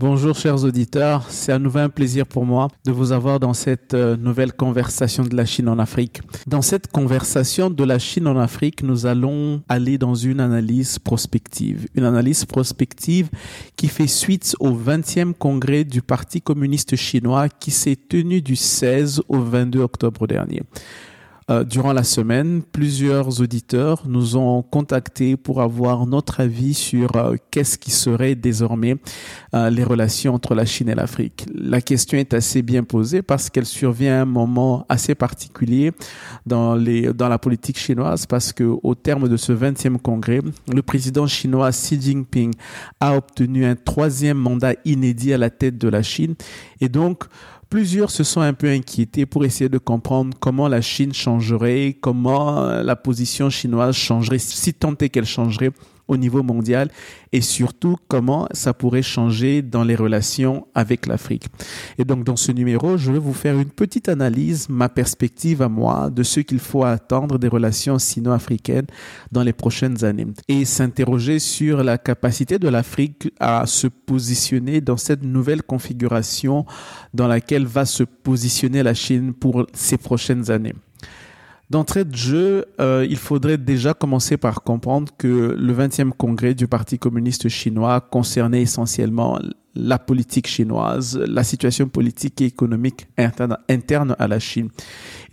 Bonjour chers auditeurs, c'est à nouveau un plaisir pour moi de vous avoir dans cette euh, nouvelle conversation de la Chine en Afrique. Dans cette conversation de la Chine en Afrique, nous allons aller dans une analyse prospective. Une analyse prospective qui fait suite au 20e congrès du Parti communiste chinois qui s'est tenu du 16 au 22 octobre dernier. Euh, durant la semaine, plusieurs auditeurs nous ont contactés pour avoir notre avis sur euh, qu'est-ce qui serait désormais euh, les relations entre la Chine et l'Afrique. La question est assez bien posée parce qu'elle survient à un moment assez particulier dans les dans la politique chinoise parce que au terme de ce 20e congrès, le président chinois Xi Jinping a obtenu un troisième mandat inédit à la tête de la Chine et donc Plusieurs se sont un peu inquiétés pour essayer de comprendre comment la Chine changerait, comment la position chinoise changerait, si tant est qu'elle changerait au niveau mondial et surtout comment ça pourrait changer dans les relations avec l'Afrique. Et donc dans ce numéro, je vais vous faire une petite analyse, ma perspective à moi de ce qu'il faut attendre des relations sino-africaines dans les prochaines années et s'interroger sur la capacité de l'Afrique à se positionner dans cette nouvelle configuration dans laquelle va se positionner la Chine pour ces prochaines années. D'entrée de jeu, euh, il faudrait déjà commencer par comprendre que le 20e congrès du Parti communiste chinois concernait essentiellement la politique chinoise, la situation politique et économique interne, à la Chine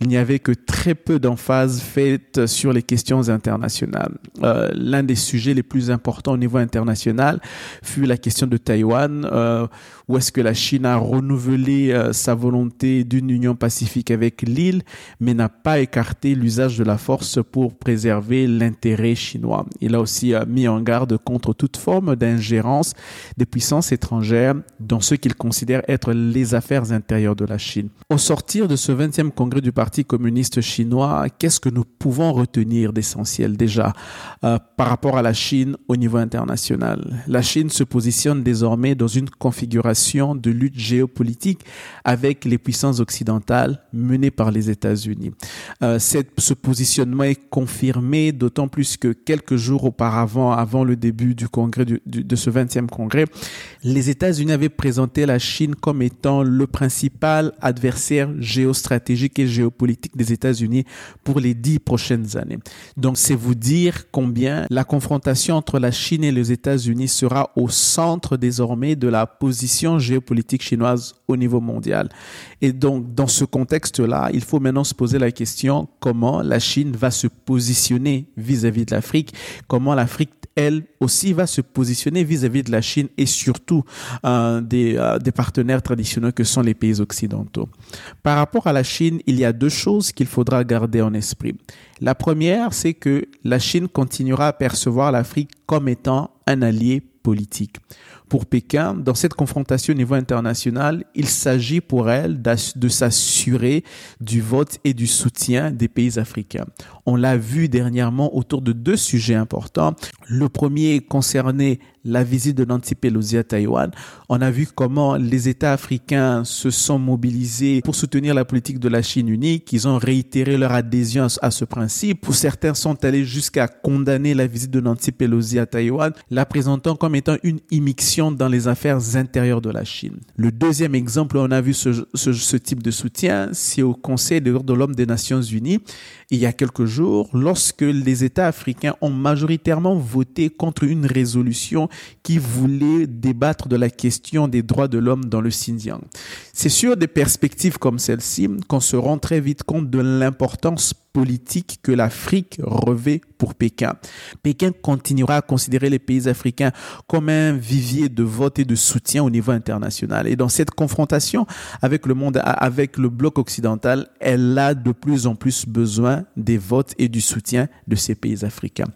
il n'y avait que très peu d'emphase faite sur les questions internationales. Euh, L'un des sujets les plus importants au niveau international fut la question de Taïwan, euh, où est-ce que la Chine a renouvelé euh, sa volonté d'une union pacifique avec l'île, mais n'a pas écarté l'usage de la force pour préserver l'intérêt chinois. Il a aussi mis en garde contre toute forme d'ingérence des puissances étrangères dans ce qu'il considère être les affaires intérieures de la Chine. Au sortir de ce 20e congrès du Parti communiste chinois, qu'est-ce que nous pouvons retenir d'essentiel déjà euh, par rapport à la Chine au niveau international? La Chine se positionne désormais dans une configuration de lutte géopolitique avec les puissances occidentales menées par les États-Unis. Euh, ce positionnement est confirmé d'autant plus que quelques jours auparavant, avant le début du congrès de ce 20e congrès, les États-Unis avaient présenté la Chine comme étant le principal adversaire géostratégique et géopolitique politique des États-Unis pour les dix prochaines années. Donc, c'est vous dire combien la confrontation entre la Chine et les États-Unis sera au centre désormais de la position géopolitique chinoise au niveau mondial. Et donc, dans ce contexte-là, il faut maintenant se poser la question comment la Chine va se positionner vis-à-vis -vis de l'Afrique, comment l'Afrique elle aussi va se positionner vis-à-vis de la Chine et surtout euh, euh, des partenaires traditionnels que sont les pays occidentaux? Par rapport à la Chine, il y a deux choses qu'il faudra garder en esprit. La première, c'est que la Chine continuera à percevoir l'Afrique comme étant un allié politique. Pour Pékin, dans cette confrontation au niveau international, il s'agit pour elle de s'assurer du vote et du soutien des pays africains. On l'a vu dernièrement autour de deux sujets importants. Le premier concernait la visite de Nancy Pelosi à Taïwan. On a vu comment les États africains se sont mobilisés pour soutenir la politique de la Chine unique. Ils ont réitéré leur adhésion à ce principe. Certains sont allés jusqu'à condamner la visite de Nancy Pelosi à Taïwan, la présentant comme étant une immixtion dans les affaires intérieures de la Chine. Le deuxième exemple où on a vu ce, type de soutien, c'est au Conseil droits de l'homme des Nations Unies il y a quelques jours lorsque les États africains ont majoritairement voté contre une résolution qui voulait débattre de la question des droits de l'homme dans le Xinjiang. C'est sur des perspectives comme celle-ci qu'on se rend très vite compte de l'importance politique que l'Afrique revêt pour Pékin. Pékin continuera à considérer les pays africains comme un vivier de vote et de soutien au niveau international. Et dans cette confrontation avec le monde, avec le bloc occidental, elle a de plus en plus besoin des votes et du soutien de ces pays africains.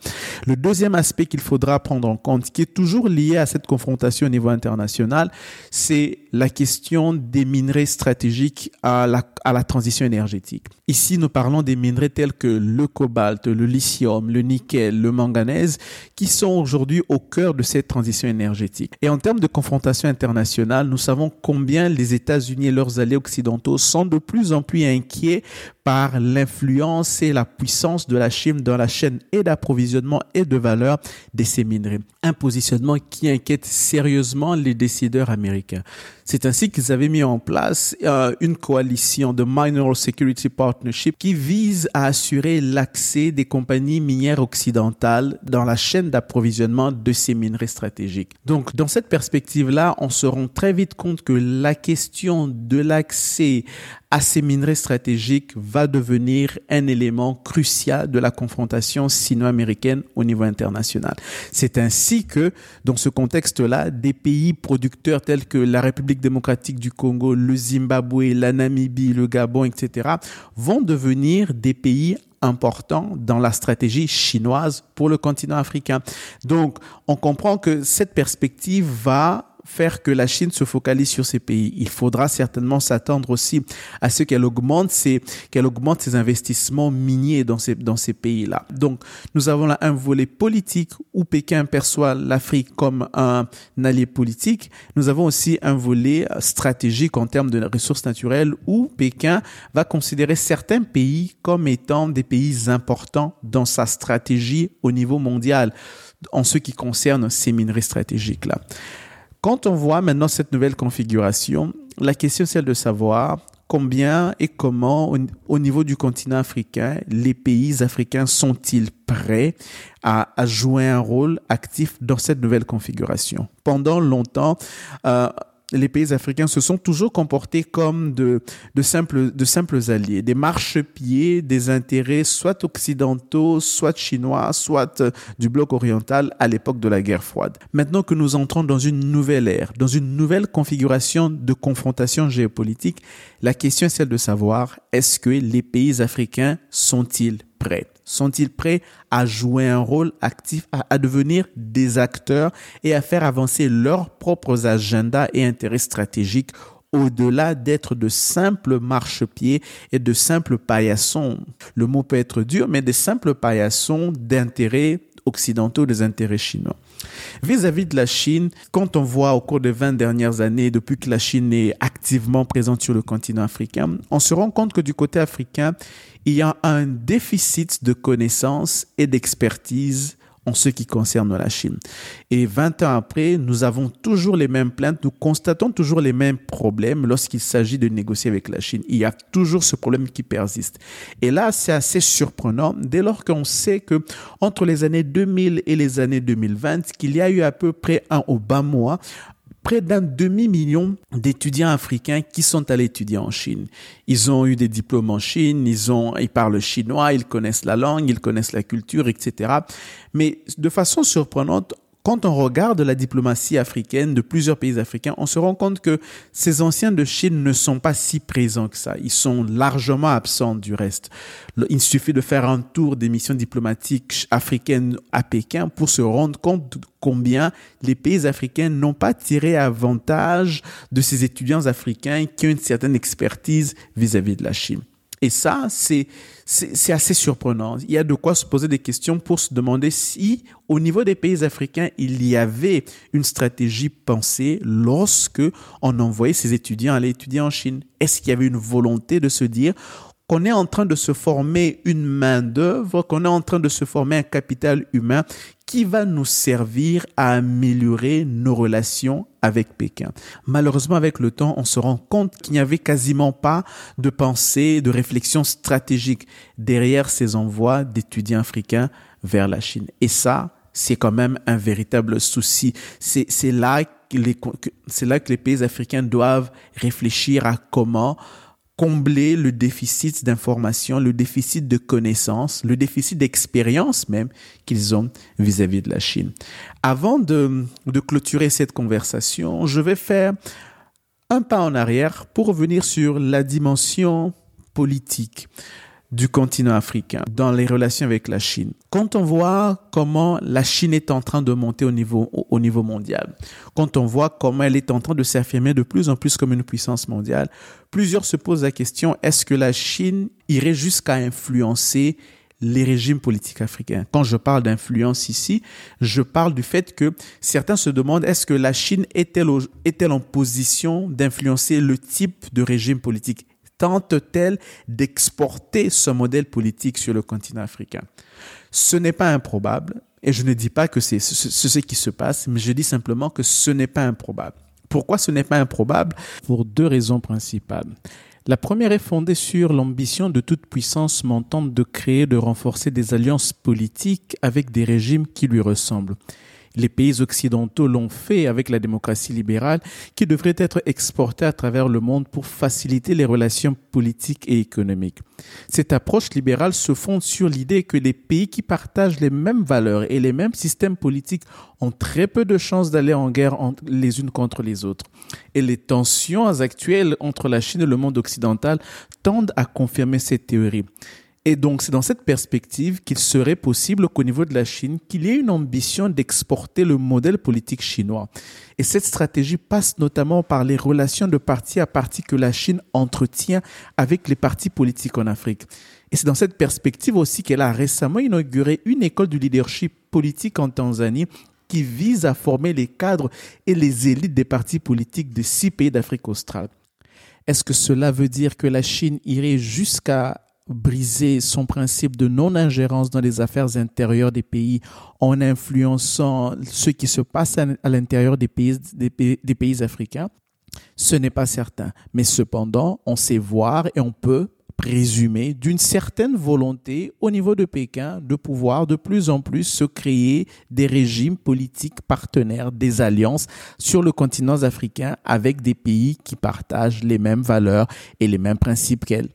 Le deuxième aspect qu'il faudra prendre en compte, qui est toujours lié à cette confrontation au niveau international, c'est la question des minerais stratégiques à la, à la transition énergétique. Ici, nous parlons des minerais tels que le cobalt, le lithium, le nickel, le manganèse, qui sont aujourd'hui au cœur de cette transition énergétique. Et en termes de confrontation internationale, nous savons combien les États-Unis et leurs alliés occidentaux sont de plus en plus inquiets par l'influence et la puissance de la Chine dans la chaîne et d'approvisionnement et de valeur de ces minerais. Un positionnement qui inquiète sérieusement les décideurs américains. C'est ainsi qu'ils avaient mis en place euh, une coalition de Mineral Security Partnership qui vise à assurer l'accès des compagnies minières occidentales dans la chaîne d'approvisionnement de ces minerais stratégiques. Donc, dans cette perspective-là, on se rend très vite compte que la question de l'accès à ces minerais stratégiques va devenir un élément crucial de la confrontation sino-américaine au niveau international. C'est ainsi que, dans ce contexte-là, des pays producteurs tels que la République démocratique du Congo, le Zimbabwe, la Namibie, le Gabon, etc., vont devenir des pays importants dans la stratégie chinoise pour le continent africain. Donc, on comprend que cette perspective va faire que la Chine se focalise sur ces pays. Il faudra certainement s'attendre aussi à ce qu'elle augmente ses, qu'elle augmente ses investissements miniers dans ces, dans ces pays-là. Donc, nous avons là un volet politique où Pékin perçoit l'Afrique comme un allié politique. Nous avons aussi un volet stratégique en termes de ressources naturelles où Pékin va considérer certains pays comme étant des pays importants dans sa stratégie au niveau mondial en ce qui concerne ces minerais stratégiques-là. Quand on voit maintenant cette nouvelle configuration, la question c'est de savoir combien et comment au, niveau du continent africain, les pays africains sont-ils prêts à, jouer un rôle actif dans cette nouvelle configuration. Pendant longtemps, euh, les pays africains se sont toujours comportés comme de, de, simples, de simples alliés, des marchepieds des intérêts soit occidentaux, soit chinois, soit euh, du bloc oriental à l'époque de la guerre froide. Maintenant que nous entrons dans une nouvelle ère, dans une nouvelle configuration de confrontation géopolitique, la question est celle de savoir est-ce que les pays africains sont-ils prêts sont-ils prêts à jouer un rôle actif, à, devenir des acteurs et à faire avancer leurs propres agendas et intérêts stratégiques au-delà d'être de simples marchepieds et de simples paillassons? Le mot peut être dur, mais des simples paillassons d'intérêts occidentaux, des intérêts chinois. Vis-à-vis de la Chine, quand on voit au cours des 20 dernières années, depuis que la Chine est activement présente sur le continent africain, on se rend compte que du côté africain, il y a un déficit de connaissances et d'expertise en ce qui concerne la Chine. Et 20 ans après, nous avons toujours les mêmes plaintes, nous constatons toujours les mêmes problèmes lorsqu'il s'agit de négocier avec la Chine. Il y a toujours ce problème qui persiste. Et là, c'est assez surprenant dès lors qu'on sait que entre les années 2000 et les années 2020, qu'il y a eu à peu près un mois près d'un demi-million d'étudiants africains qui sont allés étudier en Chine. Ils ont eu des diplômes en Chine, ils ont, ils parlent chinois, ils connaissent la langue, ils connaissent la culture, etc. Mais de façon surprenante, quand on regarde la diplomatie africaine de plusieurs pays africains, on se rend compte que ces anciens de Chine ne sont pas si présents que ça. Ils sont largement absents du reste. Il suffit de faire un tour des missions diplomatiques africaines à Pékin pour se rendre compte combien les pays africains n'ont pas tiré avantage de ces étudiants africains qui ont une certaine expertise vis-à-vis -vis de la Chine. Et ça, c'est, c'est assez surprenant. Il y a de quoi se poser des questions pour se demander si, au niveau des pays africains, il y avait une stratégie pensée lorsque on envoyait ces étudiants aller étudier en Chine. Est-ce qu'il y avait une volonté de se dire, qu'on est en train de se former une main-d'œuvre, qu'on est en train de se former un capital humain qui va nous servir à améliorer nos relations avec Pékin. Malheureusement, avec le temps, on se rend compte qu'il n'y avait quasiment pas de pensée, de réflexion stratégique derrière ces envois d'étudiants africains vers la Chine. Et ça, c'est quand même un véritable souci. C'est là, c'est là que les pays africains doivent réfléchir à comment combler le déficit d'information, le déficit de connaissances, le déficit d'expérience même qu'ils ont vis-à-vis de la Chine. Avant de, de clôturer cette conversation, je vais faire un pas en arrière pour revenir sur la dimension politique. Du continent africain dans les relations avec la Chine. Quand on voit comment la Chine est en train de monter au niveau, au niveau mondial, quand on voit comment elle est en train de s'affirmer de plus en plus comme une puissance mondiale, plusieurs se posent la question, est-ce que la Chine irait jusqu'à influencer les régimes politiques africains? Quand je parle d'influence ici, je parle du fait que certains se demandent est-ce que la Chine est-elle, est-elle en position d'influencer le type de régime politique tente-t-elle d'exporter ce modèle politique sur le continent africain? Ce n'est pas improbable, et je ne dis pas que c'est ce qui se passe, mais je dis simplement que ce n'est pas improbable. Pourquoi ce n'est pas improbable? Pour deux raisons principales. La première est fondée sur l'ambition de toute puissance montante de créer, de renforcer des alliances politiques avec des régimes qui lui ressemblent. Les pays occidentaux l'ont fait avec la démocratie libérale qui devrait être exportée à travers le monde pour faciliter les relations politiques et économiques. Cette approche libérale se fonde sur l'idée que les pays qui partagent les mêmes valeurs et les mêmes systèmes politiques ont très peu de chances d'aller en guerre les unes contre les autres. Et les tensions actuelles entre la Chine et le monde occidental tendent à confirmer cette théorie. Et donc, c'est dans cette perspective qu'il serait possible qu'au niveau de la Chine, qu'il y ait une ambition d'exporter le modèle politique chinois. Et cette stratégie passe notamment par les relations de parti à parti que la Chine entretient avec les partis politiques en Afrique. Et c'est dans cette perspective aussi qu'elle a récemment inauguré une école du leadership politique en Tanzanie qui vise à former les cadres et les élites des partis politiques de six pays d'Afrique australe. Est-ce que cela veut dire que la Chine irait jusqu'à briser son principe de non-ingérence dans les affaires intérieures des pays en influençant ce qui se passe à l'intérieur des pays, des pays, africains Ce n'est pas certain. Mais cependant, on sait voir et on peut présumer d'une certaine volonté au niveau de Pékin de pouvoir de plus en plus se créer des régimes politiques partenaires, des alliances sur le continent africain avec des pays qui partagent les mêmes valeurs et les mêmes principes qu'elles.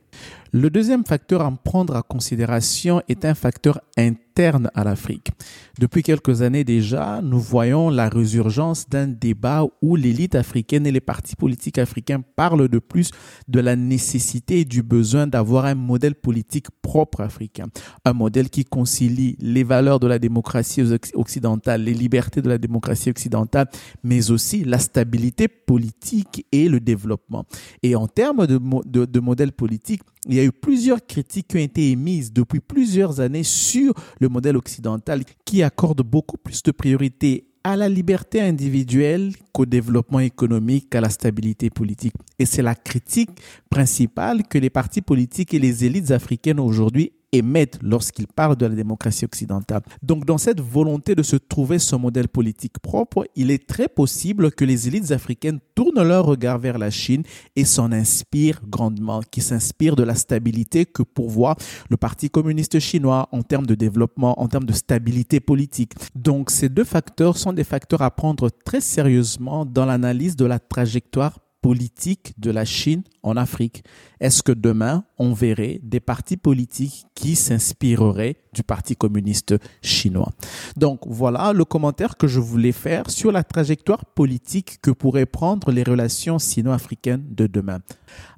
Le deuxième facteur à prendre en considération est un facteur interne à l'Afrique. Depuis quelques années déjà, nous voyons la résurgence d'un débat où l'élite africaine et les partis politiques africains parlent de plus de la nécessité et du besoin d'avoir un modèle politique propre africain. Un modèle qui concilie les valeurs de la démocratie occidentale, les libertés de la démocratie occidentale, mais aussi la stabilité politique et le développement. Et en termes de, de, de modèle politique, il y a eu plusieurs critiques qui ont été émises depuis plusieurs années sur le modèle occidental qui accorde beaucoup plus de priorité à la liberté individuelle qu'au développement économique, qu'à la stabilité politique. Et c'est la critique principale que les partis politiques et les élites africaines aujourd'hui émettent lorsqu'ils parlent de la démocratie occidentale. Donc dans cette volonté de se trouver ce modèle politique propre, il est très possible que les élites africaines tournent leur regard vers la Chine et s'en inspirent grandement, qui s'inspirent de la stabilité que pourvoit le Parti communiste chinois en termes de développement, en termes de stabilité politique. Donc ces deux facteurs sont des facteurs à prendre très sérieusement dans l'analyse de la trajectoire politique de la Chine en Afrique Est-ce que demain, on verrait des partis politiques qui s'inspireraient du Parti communiste chinois? Donc voilà le commentaire que je voulais faire sur la trajectoire politique que pourraient prendre les relations sino-africaines de demain.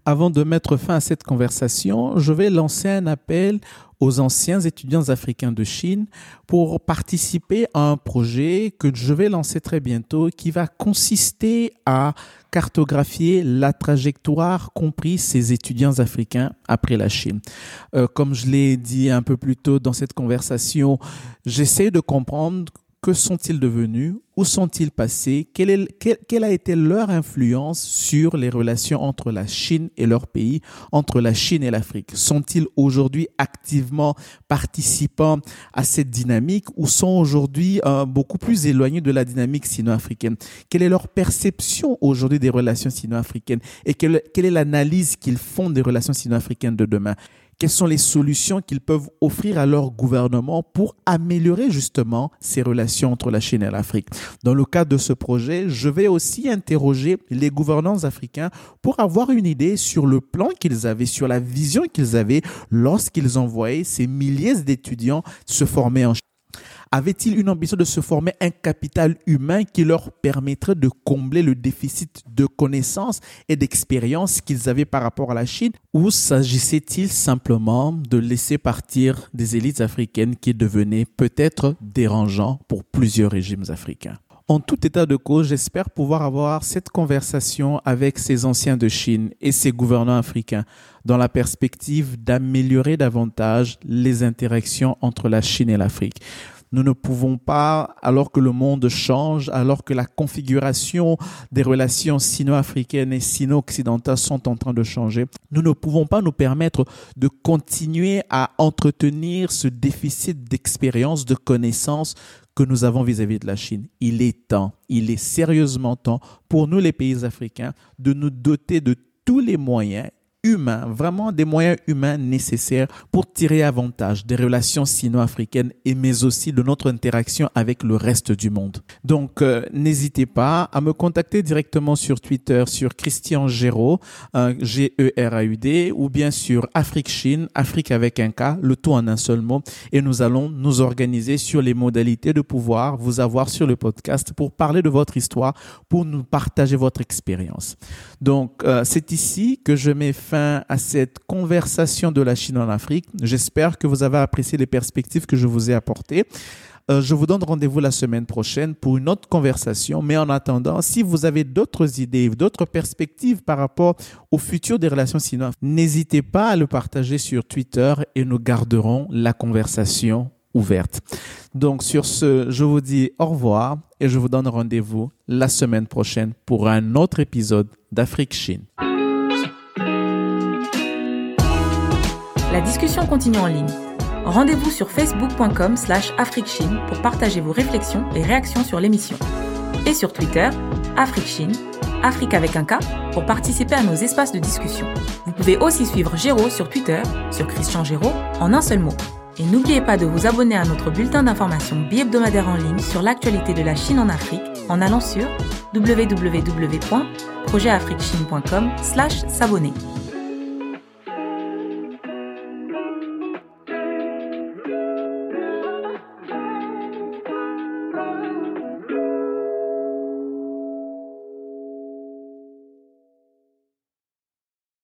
Avant de mettre fin à cette conversation, je vais lancer un appel aux anciens étudiants africains de Chine pour participer à un projet que je vais lancer très bientôt qui va consister à cartographier la trajectoire compris ces étudiants africains après la Chine. Euh, comme je l'ai dit un peu plus tôt dans cette conversation, j'essaie de comprendre que sont-ils devenus? Où sont-ils passés? Quelle, a été leur influence sur les relations entre la Chine et leur pays, entre la Chine et l'Afrique? Sont-ils aujourd'hui activement participants à cette dynamique ou sont aujourd'hui euh, beaucoup plus éloignés de la dynamique sino-africaine? Quelle est leur perception aujourd'hui des relations sino-africaines et quelle, quelle est l'analyse qu'ils font des relations sino-africaines de demain? Quelles sont les solutions qu'ils peuvent offrir à leur gouvernement pour améliorer justement ces relations entre la Chine et l'Afrique. Dans le cadre de ce projet, je vais aussi interroger les gouvernants africains pour avoir une idée sur le plan qu'ils avaient, sur la vision qu'ils avaient lorsqu'ils envoyaient ces milliers d'étudiants se former en Chine. Avait-il une ambition de se former un capital humain qui leur permettrait de combler le déficit de connaissances et d'expérience qu'ils avaient par rapport à la Chine ou s'agissait-il simplement de laisser partir des élites africaines qui devenaient peut-être dérangeants pour plusieurs régimes africains? En tout état de cause, j'espère pouvoir avoir cette conversation avec ces anciens de Chine et ces gouvernants africains dans la perspective d'améliorer davantage les interactions entre la Chine et l'Afrique. Nous ne pouvons pas, alors que le monde change, alors que la configuration des relations sino-africaines et sino-occidentales sont en train de changer, nous ne pouvons pas nous permettre de continuer à entretenir ce déficit d'expérience, de connaissances que nous avons vis-à-vis de la Chine. Il est temps, il est sérieusement temps pour nous les pays africains de nous doter de tous les moyens humains, vraiment des moyens humains nécessaires pour tirer avantage des relations sino-africaines et mais aussi de notre interaction avec le reste du monde. Donc euh, n'hésitez pas à me contacter directement sur Twitter sur Christian Géraud, euh, G-E-R-A-U-D, ou bien sur Afrique Chine, Afrique avec un K, le tout en un seul mot, et nous allons nous organiser sur les modalités de pouvoir vous avoir sur le podcast pour parler de votre histoire, pour nous partager votre expérience. Donc euh, c'est ici que je mets à cette conversation de la Chine en Afrique. J'espère que vous avez apprécié les perspectives que je vous ai apportées. Euh, je vous donne rendez-vous la semaine prochaine pour une autre conversation. Mais en attendant, si vous avez d'autres idées, d'autres perspectives par rapport au futur des relations sino n'hésitez pas à le partager sur Twitter et nous garderons la conversation ouverte. Donc sur ce, je vous dis au revoir et je vous donne rendez-vous la semaine prochaine pour un autre épisode d'Afrique Chine. La discussion continue en ligne. Rendez-vous sur facebook.com slash pour partager vos réflexions et réactions sur l'émission. Et sur Twitter, AfriqueChine, Afrique avec un K, pour participer à nos espaces de discussion. Vous pouvez aussi suivre Géraud sur Twitter, sur Christian Géraud, en un seul mot. Et n'oubliez pas de vous abonner à notre bulletin d'information bi-hebdomadaire en ligne sur l'actualité de la Chine en Afrique en allant sur www.projetafriquechine.com slash s'abonner.